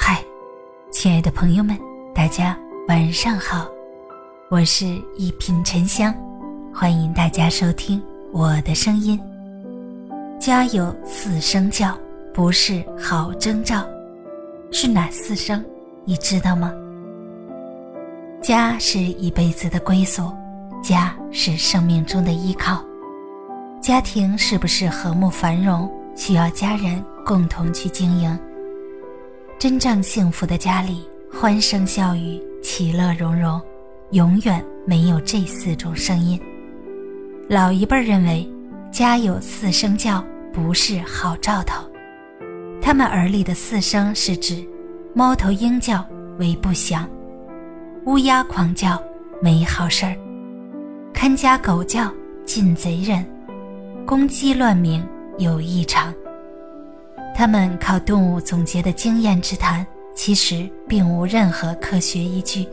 嗨，亲爱的朋友们，大家晚上好，我是一品沉香，欢迎大家收听我的声音。家有四声叫，不是好征兆，是哪四声？你知道吗？家是一辈子的归宿，家是生命中的依靠。家庭是不是和睦繁荣，需要家人共同去经营。真正幸福的家里，欢声笑语，其乐融融，永远没有这四种声音。老一辈认为，家有四声叫不是好兆头。他们耳里的四声是指：猫头鹰叫为不祥，乌鸦狂叫没好事儿，看家狗叫进贼人，公鸡乱鸣有异常。他们靠动物总结的经验之谈，其实并无任何科学依据。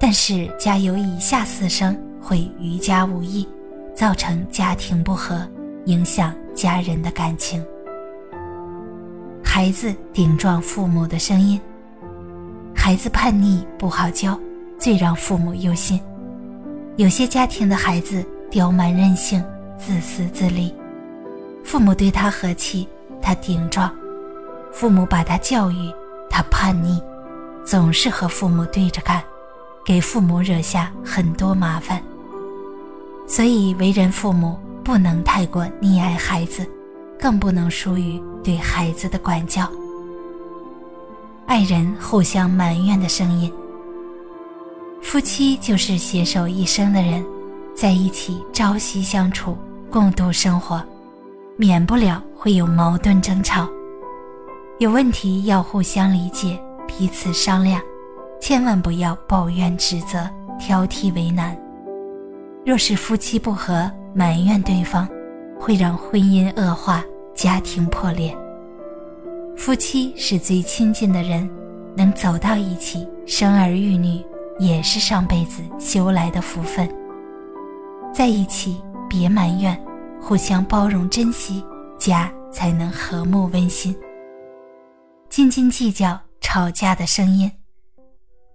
但是家有以下四声会于家无益，造成家庭不和，影响家人的感情。孩子顶撞父母的声音，孩子叛逆不好教，最让父母忧心。有些家庭的孩子刁蛮任性，自私自利，父母对他和气。他顶撞，父母把他教育，他叛逆，总是和父母对着干，给父母惹下很多麻烦。所以为人父母不能太过溺爱孩子，更不能疏于对孩子的管教。爱人互相埋怨的声音，夫妻就是携手一生的人，在一起朝夕相处，共度生活。免不了会有矛盾争吵，有问题要互相理解，彼此商量，千万不要抱怨指责、挑剔为难。若是夫妻不和，埋怨对方，会让婚姻恶化，家庭破裂。夫妻是最亲近的人，能走到一起，生儿育女，也是上辈子修来的福分。在一起，别埋怨。互相包容、珍惜，家才能和睦温馨。斤斤计较、吵架的声音，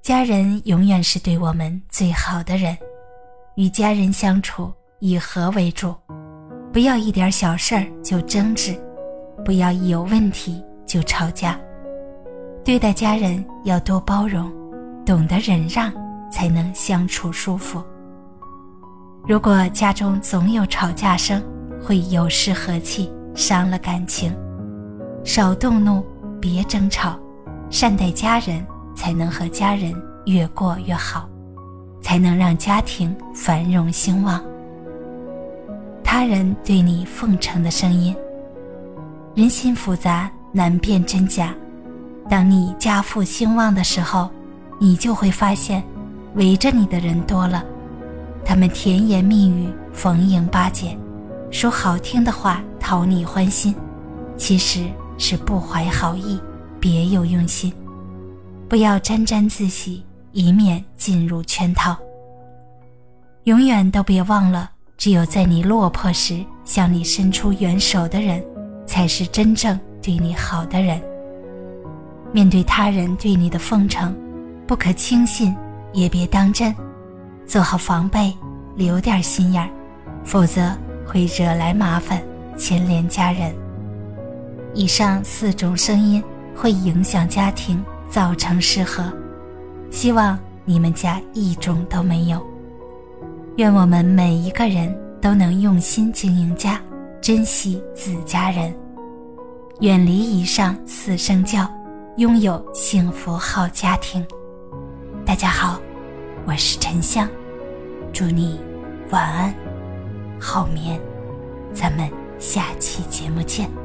家人永远是对我们最好的人。与家人相处以和为主，不要一点小事儿就争执，不要一有问题就吵架。对待家人要多包容，懂得忍让，才能相处舒服。如果家中总有吵架声，会有失和气，伤了感情。少动怒，别争吵，善待家人，才能和家人越过越好，才能让家庭繁荣兴旺。他人对你奉承的声音，人心复杂，难辨真假。当你家富兴旺的时候，你就会发现，围着你的人多了，他们甜言蜜语，逢迎巴结。说好听的话讨你欢心，其实是不怀好意，别有用心。不要沾沾自喜，以免进入圈套。永远都别忘了，只有在你落魄时向你伸出援手的人，才是真正对你好的人。面对他人对你的奉承，不可轻信，也别当真，做好防备，留点心眼儿，否则。会惹来麻烦，牵连家人。以上四种声音会影响家庭，造成失和。希望你们家一种都没有。愿我们每一个人都能用心经营家，珍惜自家人，远离以上四声叫，拥有幸福好家庭。大家好，我是沉香，祝你晚安。好眠，咱们下期节目见。